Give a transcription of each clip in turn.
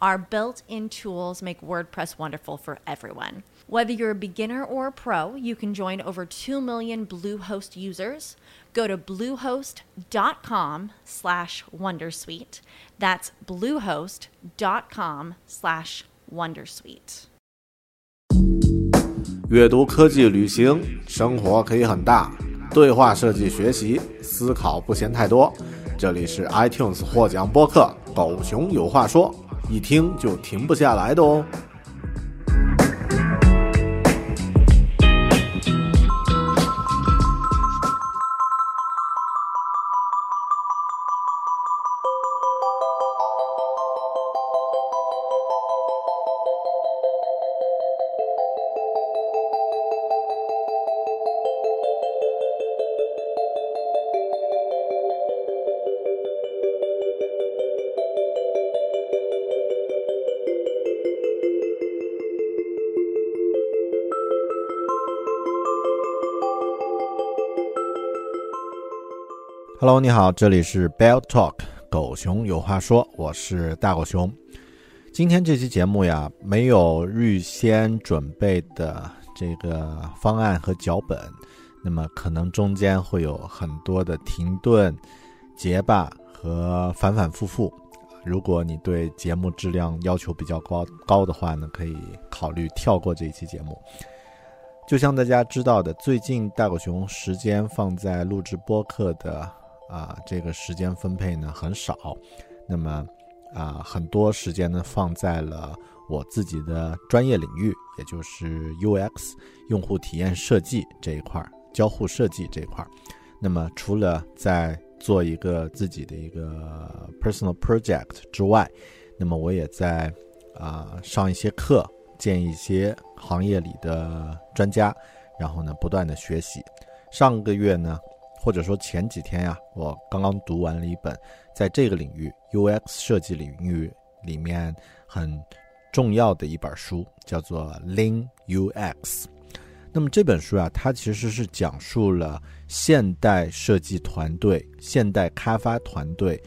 our built in tools make WordPress wonderful for everyone. Whether you're a beginner or a pro, you can join over 2 million Bluehost users. Go to bluehost.com slash wondersuite. That's bluehost.com slash wondersuite. 阅读、科技、旅行，生活可以很大。对话设计学习，思考不嫌太多。这里是 iTunes 获奖播客《狗熊有话说》， 一听就停不下来的哦。Hello，你好，这里是 Bell Talk，狗熊有话说，我是大狗熊。今天这期节目呀，没有预先准备的这个方案和脚本，那么可能中间会有很多的停顿、结巴和反反复复。如果你对节目质量要求比较高高的话呢，可以考虑跳过这一期节目。就像大家知道的，最近大狗熊时间放在录制播客的。啊，这个时间分配呢很少，那么啊，很多时间呢放在了我自己的专业领域，也就是 UX 用户体验设计这一块儿，交互设计这一块儿。那么除了在做一个自己的一个 personal project 之外，那么我也在啊上一些课，见一些行业里的专家，然后呢不断的学习。上个月呢。或者说前几天呀，我刚刚读完了一本在这个领域 UX 设计领域里面很重要的一本书，叫做《Lean UX》。那么这本书啊，它其实是讲述了现代设计团队、现代开发团队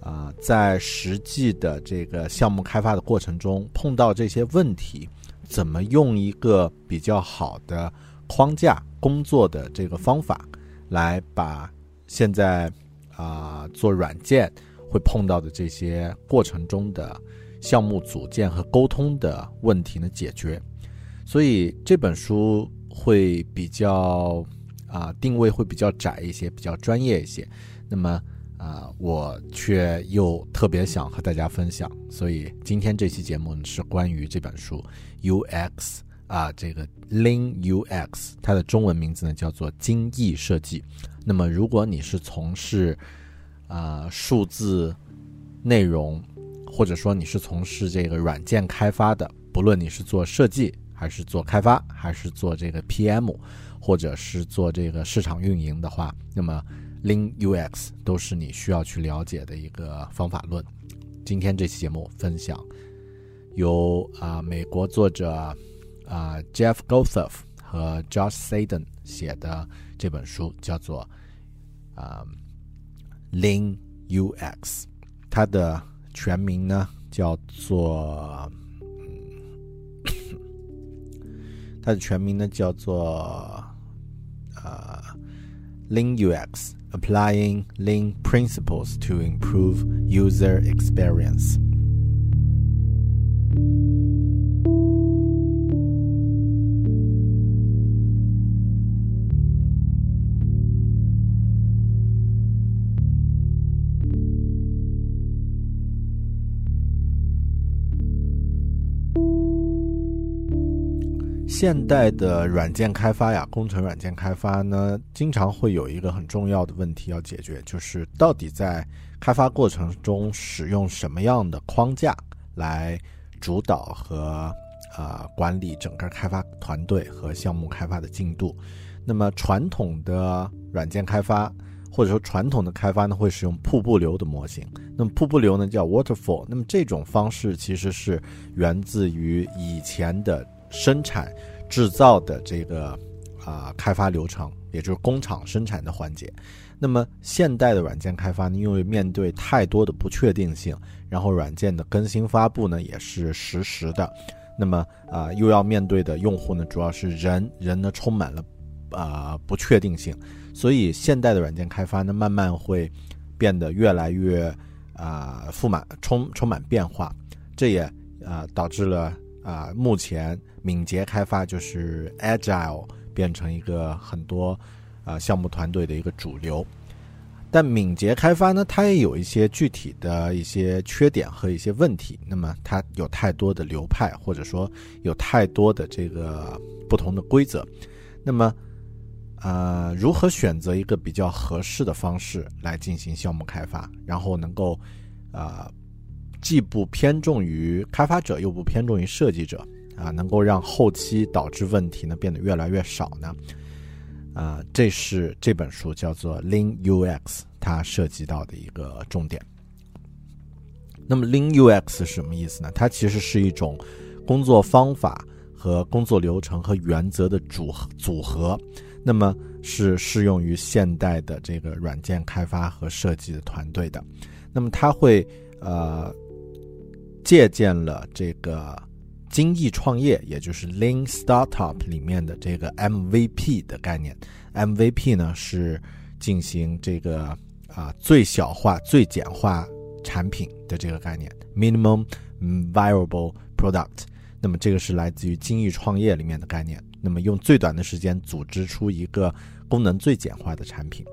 啊，在实际的这个项目开发的过程中碰到这些问题，怎么用一个比较好的框架工作的这个方法。来把现在啊做软件会碰到的这些过程中的项目组建和沟通的问题呢解决，所以这本书会比较啊定位会比较窄一些，比较专业一些。那么啊我却又特别想和大家分享，所以今天这期节目呢是关于这本书 UX。啊，这个 Lean UX，它的中文名字呢叫做精益设计。那么，如果你是从事啊数字内容，或者说你是从事这个软件开发的，不论你是做设计，还是做开发，还是做这个 PM，或者是做这个市场运营的话，那么 Lean UX 都是你需要去了解的一个方法论。今天这期节目分享由啊美国作者啊 Jeff Gothoff 和 Josh Saden 写的这本书，叫做啊 Lean UX，它的全名呢叫做，它的全名呢叫做呃 Lean UX。applying Lean principles to improve user experience. 现代的软件开发呀，工程软件开发呢，经常会有一个很重要的问题要解决，就是到底在开发过程中使用什么样的框架来主导和啊管理整个开发团队和项目开发的进度。那么传统的软件开发或者说传统的开发呢，会使用瀑布流的模型。那么瀑布流呢叫 waterfall。那么这种方式其实是源自于以前的生产。制造的这个啊开发流程，也就是工厂生产的环节。那么现代的软件开发呢，因为面对太多的不确定性，然后软件的更新发布呢也是实时的。那么啊，又要面对的用户呢，主要是人，人呢充满了啊不确定性。所以现代的软件开发呢，慢慢会变得越来越啊富满充充满变化。这也啊导致了啊目前。敏捷开发就是 agile 变成一个很多啊项目团队的一个主流，但敏捷开发呢，它也有一些具体的一些缺点和一些问题。那么它有太多的流派，或者说有太多的这个不同的规则。那么啊，如何选择一个比较合适的方式来进行项目开发，然后能够啊既不偏重于开发者，又不偏重于设计者？啊，能够让后期导致问题呢变得越来越少呢？啊，这是这本书叫做 Lean UX，它涉及到的一个重点。那么 Lean UX 是什么意思呢？它其实是一种工作方法和工作流程和原则的组合组合，那么是适用于现代的这个软件开发和设计的团队的。那么它会呃借鉴了这个。精益创业，也就是 Lean Startup 里面的这个 MVP 的概念，MVP 呢是进行这个啊最小化、最简化产品的这个概念，Minimum Viable Product。那么这个是来自于精益创业里面的概念。那么用最短的时间组织出一个功能最简化的产品。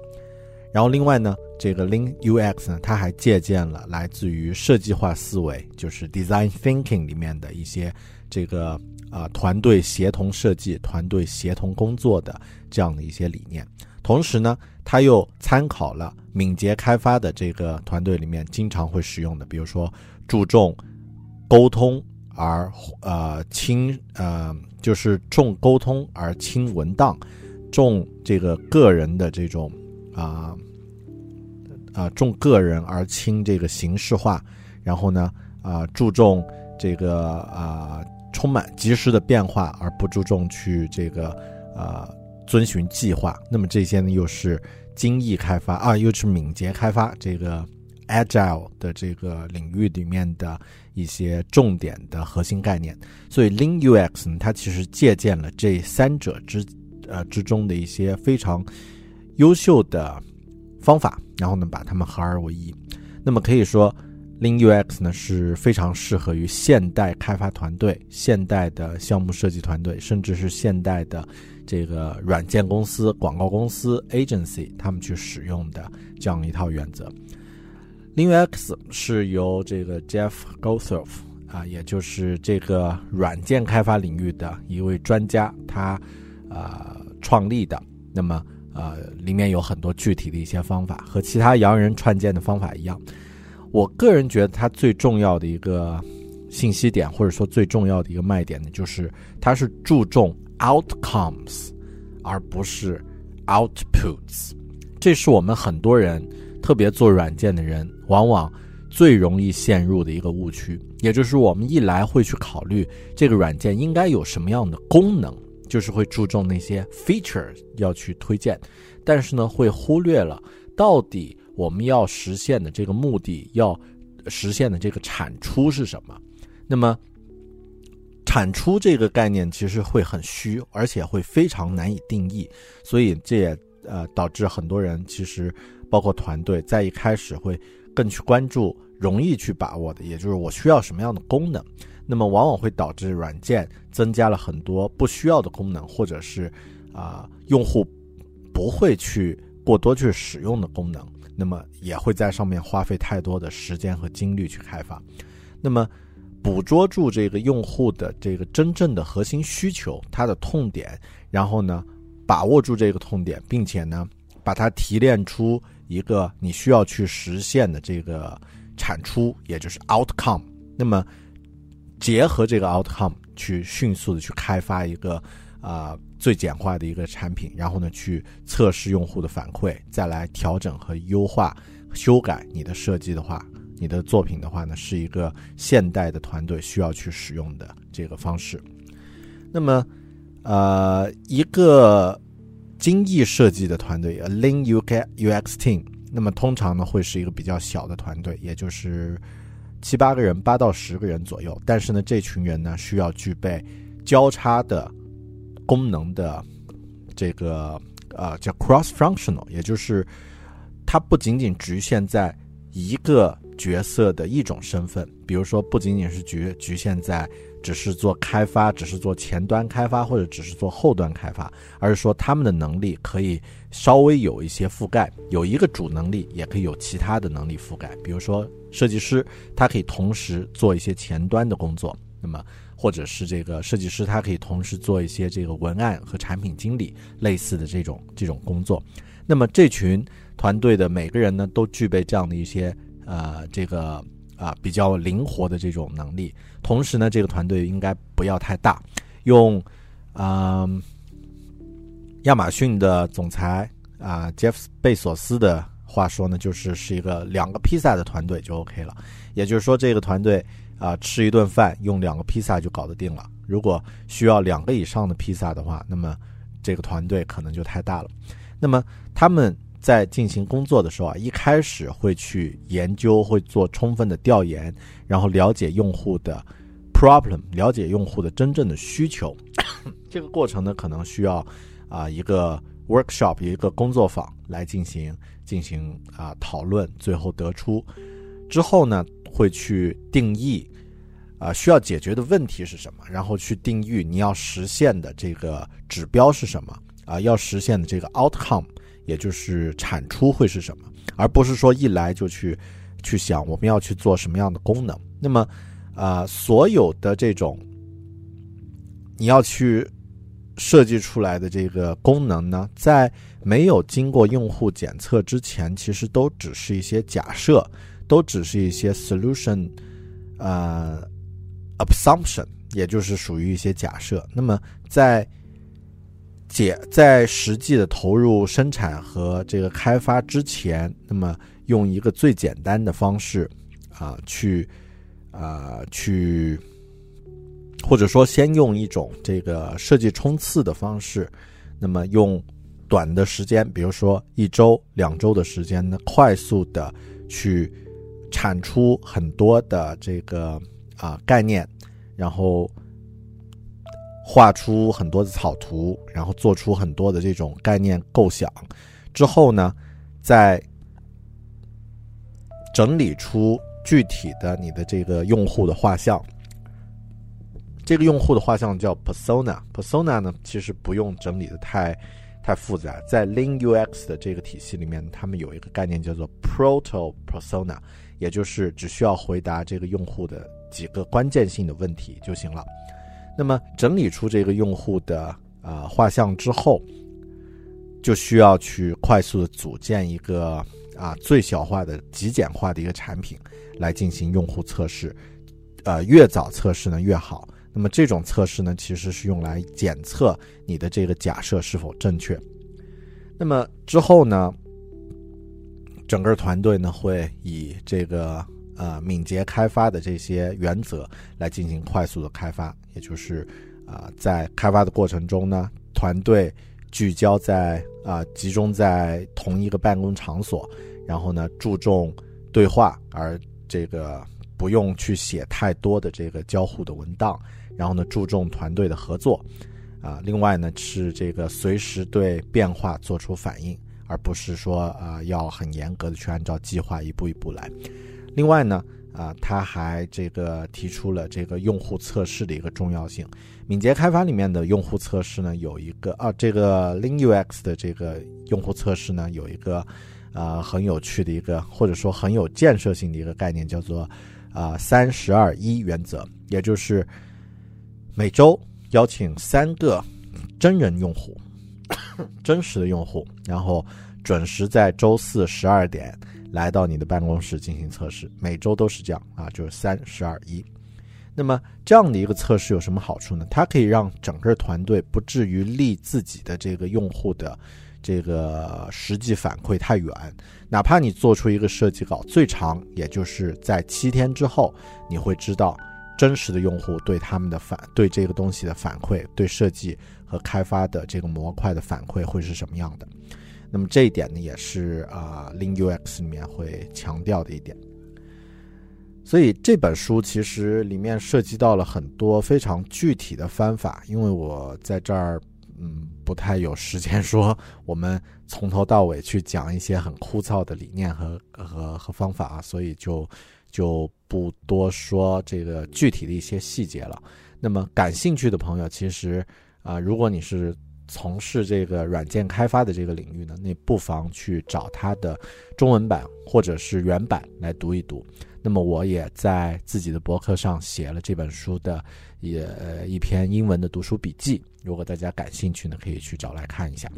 然后另外呢，这个 Lean UX 呢，它还借鉴了来自于设计化思维，就是 Design Thinking 里面的一些这个啊团队协同设计、团队协同工作的这样的一些理念。同时呢，它又参考了敏捷开发的这个团队里面经常会使用的，比如说注重沟通而呃轻呃就是重沟通而轻文档，重这个个人的这种。啊啊，重个人而轻这个形式化，然后呢啊，注重这个啊，充满及时的变化，而不注重去这个啊遵循计划。那么这些呢，又是精益开发啊，又是敏捷开发这个 agile 的这个领域里面的一些重点的核心概念。所以 Lean UX 呢，它其实借鉴了这三者之呃之中的一些非常。优秀的方法，然后呢，把它们合二为一。那么可以说，Lean UX 呢是非常适合于现代开发团队、现代的项目设计团队，甚至是现代的这个软件公司、广告公司 agency 他们去使用的这样一套原则。Lean UX 是由这个 Jeff Gothoff 啊，也就是这个软件开发领域的一位专家，他啊创立的。那么呃，里面有很多具体的一些方法，和其他洋人创建的方法一样。我个人觉得它最重要的一个信息点，或者说最重要的一个卖点呢，就是它是注重 outcomes，而不是 outputs。这是我们很多人，特别做软件的人，往往最容易陷入的一个误区。也就是我们一来会去考虑这个软件应该有什么样的功能，就是会注重那些 feature 要去推荐，但是呢，会忽略了到底我们要实现的这个目的，要实现的这个产出是什么。那么，产出这个概念其实会很虚，而且会非常难以定义，所以这也。呃，导致很多人其实，包括团队在一开始会更去关注容易去把握的，也就是我需要什么样的功能。那么往往会导致软件增加了很多不需要的功能，或者是啊用户不会去过多去使用的功能。那么也会在上面花费太多的时间和精力去开发。那么捕捉住这个用户的这个真正的核心需求，它的痛点，然后呢？把握住这个痛点，并且呢，把它提炼出一个你需要去实现的这个产出，也就是 outcome。那么，结合这个 outcome 去迅速的去开发一个啊最简化的一个产品，然后呢去测试用户的反馈，再来调整和优化、修改你的设计的话，你的作品的话呢，是一个现代的团队需要去使用的这个方式。那么。呃，一个精益设计的团队，a lean UK UX team，那么通常呢会是一个比较小的团队，也就是七八个人，八到十个人左右。但是呢，这群人呢需要具备交叉的功能的这个呃叫 cross functional，也就是它不仅仅局限在一个角色的一种身份，比如说不仅仅是局局限在。只是做开发，只是做前端开发，或者只是做后端开发，而是说他们的能力可以稍微有一些覆盖，有一个主能力，也可以有其他的能力覆盖。比如说设计师，他可以同时做一些前端的工作，那么或者是这个设计师，他可以同时做一些这个文案和产品经理类似的这种这种工作。那么这群团队的每个人呢，都具备这样的一些呃这个。啊，比较灵活的这种能力，同时呢，这个团队应该不要太大。用，嗯，亚马逊的总裁啊，杰夫贝索斯的话说呢，就是是一个两个披萨的团队就 OK 了。也就是说，这个团队啊，吃一顿饭用两个披萨就搞得定了。如果需要两个以上的披萨的话，那么这个团队可能就太大了。那么他们。在进行工作的时候啊，一开始会去研究，会做充分的调研，然后了解用户的 problem，了解用户的真正的需求。这个过程呢，可能需要啊一个 workshop，一个工作坊来进行进行啊讨论，最后得出之后呢，会去定义啊需要解决的问题是什么，然后去定义你要实现的这个指标是什么啊，要实现的这个 outcome。也就是产出会是什么，而不是说一来就去去想我们要去做什么样的功能。那么，啊，所有的这种你要去设计出来的这个功能呢，在没有经过用户检测之前，其实都只是一些假设，都只是一些 solution，呃，assumption，也就是属于一些假设。那么在解在实际的投入生产和这个开发之前，那么用一个最简单的方式，啊，去，啊，去，或者说先用一种这个设计冲刺的方式，那么用短的时间，比如说一周、两周的时间呢，快速的去产出很多的这个啊概念，然后。画出很多的草图，然后做出很多的这种概念构想，之后呢，再整理出具体的你的这个用户的画像。这个用户的画像叫 persona，persona 呢其实不用整理的太太复杂，在 Lean UX 的这个体系里面，他们有一个概念叫做 proto persona，也就是只需要回答这个用户的几个关键性的问题就行了。那么整理出这个用户的啊画像之后，就需要去快速的组建一个啊最小化的极简化的一个产品来进行用户测试。呃越早测试呢越好。那么这种测试呢，其实是用来检测你的这个假设是否正确。那么之后呢，整个团队呢会以这个呃敏捷开发的这些原则来进行快速的开发，也就是啊在开发的过程中呢，团队聚焦在啊集中在同一个办公场所，然后呢注重对话，而这个不用去写太多的这个交互的文档，然后呢注重团队的合作。啊，另外呢是这个随时对变化做出反应，而不是说啊要很严格的去按照计划一步一步来。另外呢，啊他还这个提出了这个用户测试的一个重要性。敏捷开发里面的用户测试呢有一个啊这个 Lean UX 的这个用户测试呢有一个啊很有趣的一个或者说很有建设性的一个概念，叫做啊三十二一原则，也就是每周。邀请三个真人用户，真实的用户，然后准时在周四十二点来到你的办公室进行测试。每周都是这样啊，就是三十二一。那么这样的一个测试有什么好处呢？它可以让整个团队不至于离自己的这个用户的这个实际反馈太远。哪怕你做出一个设计稿，最长也就是在七天之后，你会知道。真实的用户对他们的反对这个东西的反馈，对设计和开发的这个模块的反馈会是什么样的？那么这一点呢，也是啊，Lean UX 里面会强调的一点。所以这本书其实里面涉及到了很多非常具体的方法，因为我在这儿嗯不太有时间说我们从头到尾去讲一些很枯燥的理念和和和方法啊，所以就。就不多说这个具体的一些细节了。那么感兴趣的朋友，其实啊，如果你是从事这个软件开发的这个领域呢，那不妨去找它的中文版或者是原版来读一读。那么我也在自己的博客上写了这本书的也一篇英文的读书笔记，如果大家感兴趣呢，可以去找来看一下。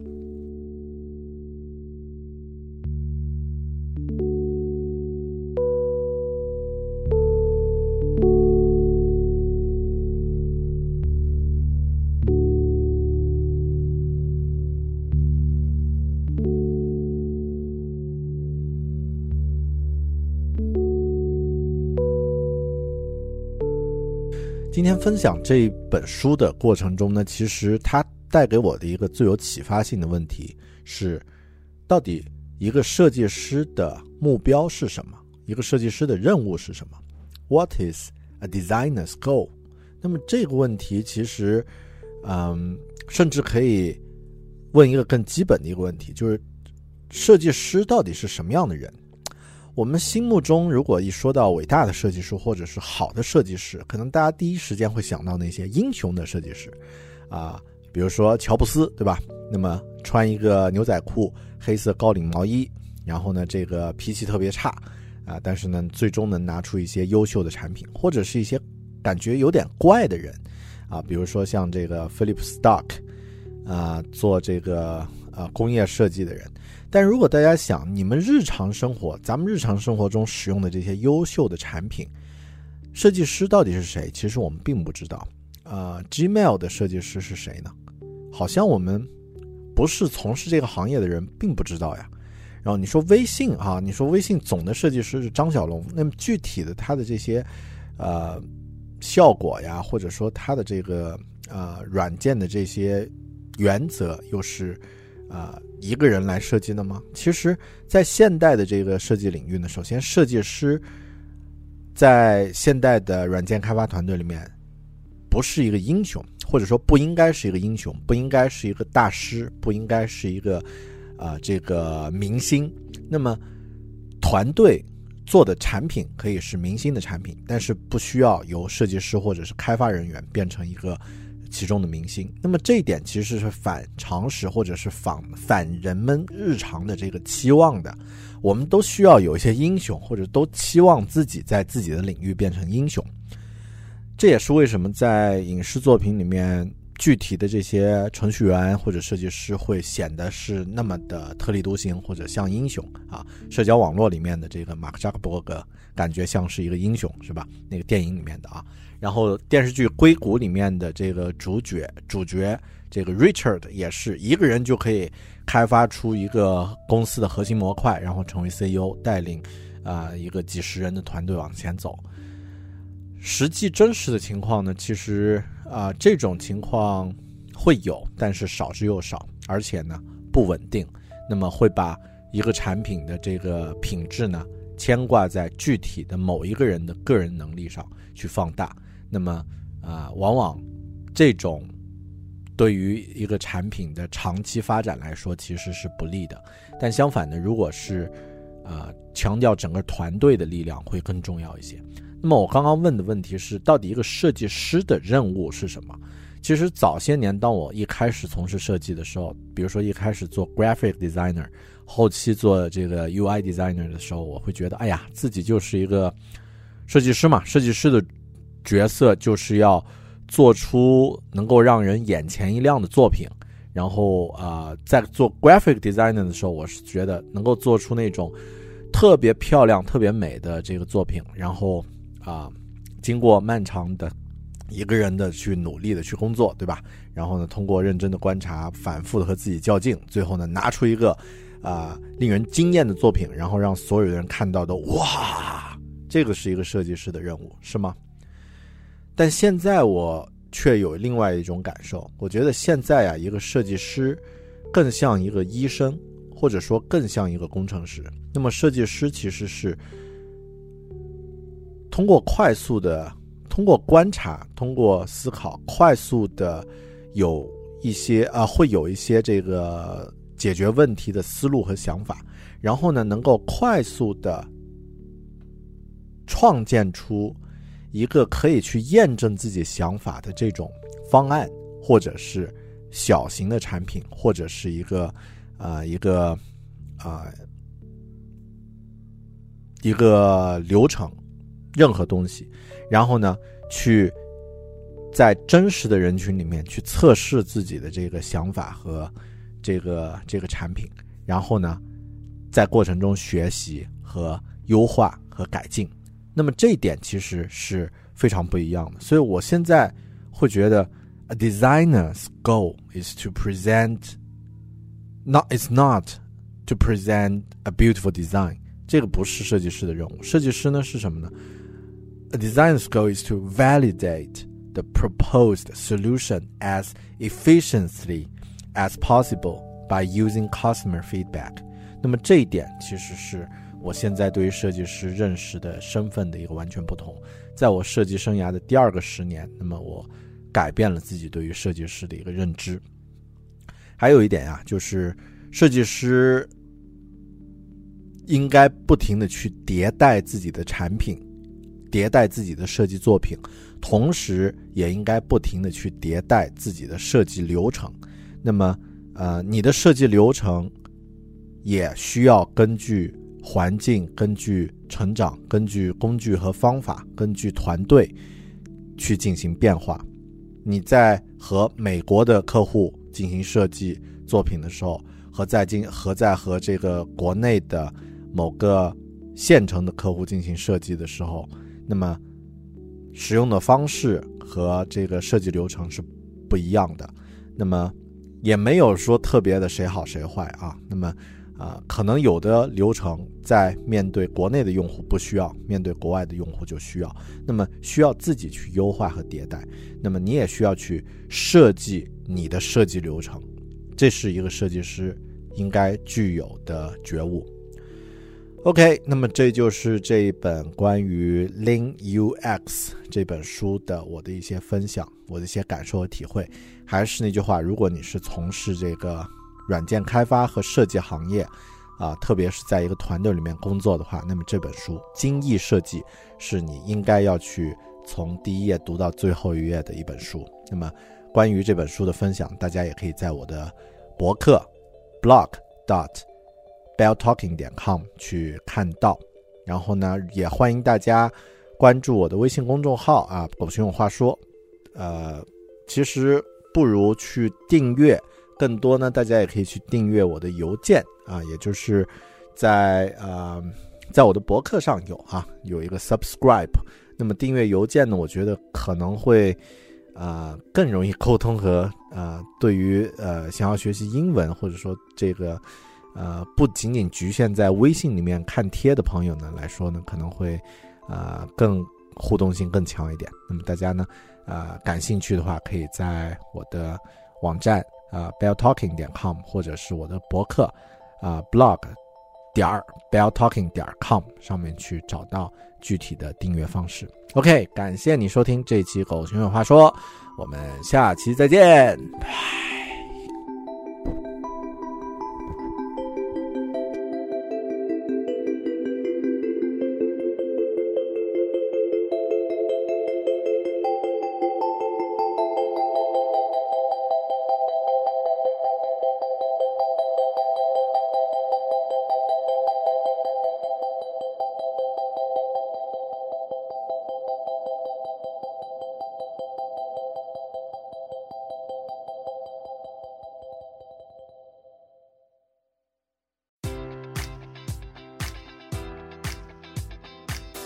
今天分享这一本书的过程中呢，其实它带给我的一个最有启发性的问题是：到底一个设计师的目标是什么？一个设计师的任务是什么？What is a designer's goal？那么这个问题其实，嗯，甚至可以问一个更基本的一个问题，就是设计师到底是什么样的人？我们心目中，如果一说到伟大的设计师或者是好的设计师，可能大家第一时间会想到那些英雄的设计师，啊，比如说乔布斯，对吧？那么穿一个牛仔裤、黑色高领毛衣，然后呢，这个脾气特别差，啊，但是呢，最终能拿出一些优秀的产品，或者是一些感觉有点怪的人，啊，比如说像这个 Philip Stark，啊，做这个呃工业设计的人。但如果大家想，你们日常生活，咱们日常生活中使用的这些优秀的产品，设计师到底是谁？其实我们并不知道。呃，Gmail 的设计师是谁呢？好像我们不是从事这个行业的人，并不知道呀。然后你说微信啊，你说微信总的设计师是张小龙，那么具体的他的这些呃效果呀，或者说他的这个呃软件的这些原则又是？啊，一个人来设计的吗？其实，在现代的这个设计领域呢，首先，设计师在现代的软件开发团队里面，不是一个英雄，或者说不应该是一个英雄，不应该是一个大师，不应该是一个啊这个明星。那么，团队做的产品可以是明星的产品，但是不需要由设计师或者是开发人员变成一个。其中的明星，那么这一点其实是反常识，或者是反反人们日常的这个期望的。我们都需要有一些英雄，或者都期望自己在自己的领域变成英雄。这也是为什么在影视作品里面具体的这些程序员或者设计师会显得是那么的特立独行或者像英雄啊。社交网络里面的这个马克扎克伯格感觉像是一个英雄，是吧？那个电影里面的啊。然后电视剧《硅谷》里面的这个主角主角这个 Richard 也是一个人就可以开发出一个公司的核心模块，然后成为 CEO，带领啊一个几十人的团队往前走。实际真实的情况呢，其实啊这种情况会有，但是少之又少，而且呢不稳定。那么会把一个产品的这个品质呢牵挂在具体的某一个人的个人能力上去放大。那么，啊，往往这种对于一个产品的长期发展来说，其实是不利的。但相反的，如果是啊强调整个团队的力量，会更重要一些。那么我刚刚问的问题是，到底一个设计师的任务是什么？其实早些年，当我一开始从事设计的时候，比如说一开始做 graphic designer，后期做这个 UI designer 的时候，我会觉得，哎呀，自己就是一个设计师嘛，设计师的。角色就是要做出能够让人眼前一亮的作品，然后啊，在做 graphic designer 的时候，我是觉得能够做出那种特别漂亮、特别美的这个作品，然后啊，经过漫长的一个人的去努力的去工作，对吧？然后呢，通过认真的观察、反复的和自己较劲，最后呢，拿出一个啊令人惊艳的作品，然后让所有的人看到的哇，这个是一个设计师的任务，是吗？但现在我却有另外一种感受，我觉得现在啊，一个设计师更像一个医生，或者说更像一个工程师。那么，设计师其实是通过快速的、通过观察、通过思考，快速的有一些啊，会有一些这个解决问题的思路和想法，然后呢，能够快速的创建出。一个可以去验证自己想法的这种方案，或者是小型的产品，或者是一个啊一个啊一个流程，任何东西，然后呢，去在真实的人群里面去测试自己的这个想法和这个这个产品，然后呢，在过程中学习和优化和改进。那么这一点其实是非常不一样的，所以我现在会觉得，a designer's goal is to present not it's not to present a beautiful design。这个不是设计师的任务，设计师呢是什么呢？A designer's goal is to validate the proposed solution as efficiently as possible by using customer feedback。那么这一点其实是。 我现在对于设计师认识的身份的一个完全不同，在我设计生涯的第二个十年，那么我改变了自己对于设计师的一个认知。还有一点啊，就是设计师应该不停的去迭代自己的产品，迭代自己的设计作品，同时也应该不停的去迭代自己的设计流程。那么，呃，你的设计流程也需要根据。环境根据成长，根据工具和方法，根据团队去进行变化。你在和美国的客户进行设计作品的时候，和在进和在和这个国内的某个县城的客户进行设计的时候，那么使用的方式和这个设计流程是不一样的。那么也没有说特别的谁好谁坏啊。那么。啊，可能有的流程在面对国内的用户不需要，面对国外的用户就需要。那么需要自己去优化和迭代。那么你也需要去设计你的设计流程，这是一个设计师应该具有的觉悟。OK，那么这就是这一本关于 Lean UX 这本书的我的一些分享，我的一些感受和体会。还是那句话，如果你是从事这个。软件开发和设计行业，啊，特别是在一个团队里面工作的话，那么这本书《精益设计》是你应该要去从第一页读到最后一页的一本书。那么，关于这本书的分享，大家也可以在我的博客 blog dot belltalking 点 com 去看到。然后呢，也欢迎大家关注我的微信公众号啊，狗熊有话说。呃，其实。不如去订阅。更多呢，大家也可以去订阅我的邮件啊，也就是在呃，在我的博客上有啊，有一个 subscribe。那么订阅邮件呢，我觉得可能会啊更容易沟通和呃，对于呃想要学习英文或者说这个呃不仅仅局限在微信里面看贴的朋友呢来说呢，可能会啊更互动性更强一点。那么大家呢，呃感兴趣的话，可以在我的网站啊 belltalking 点 com 或者是我的博客啊 blog 点儿 belltalking 点 com 上面去找到。具体的订阅方式。OK，感谢你收听这期《狗熊有话说》，我们下期再见，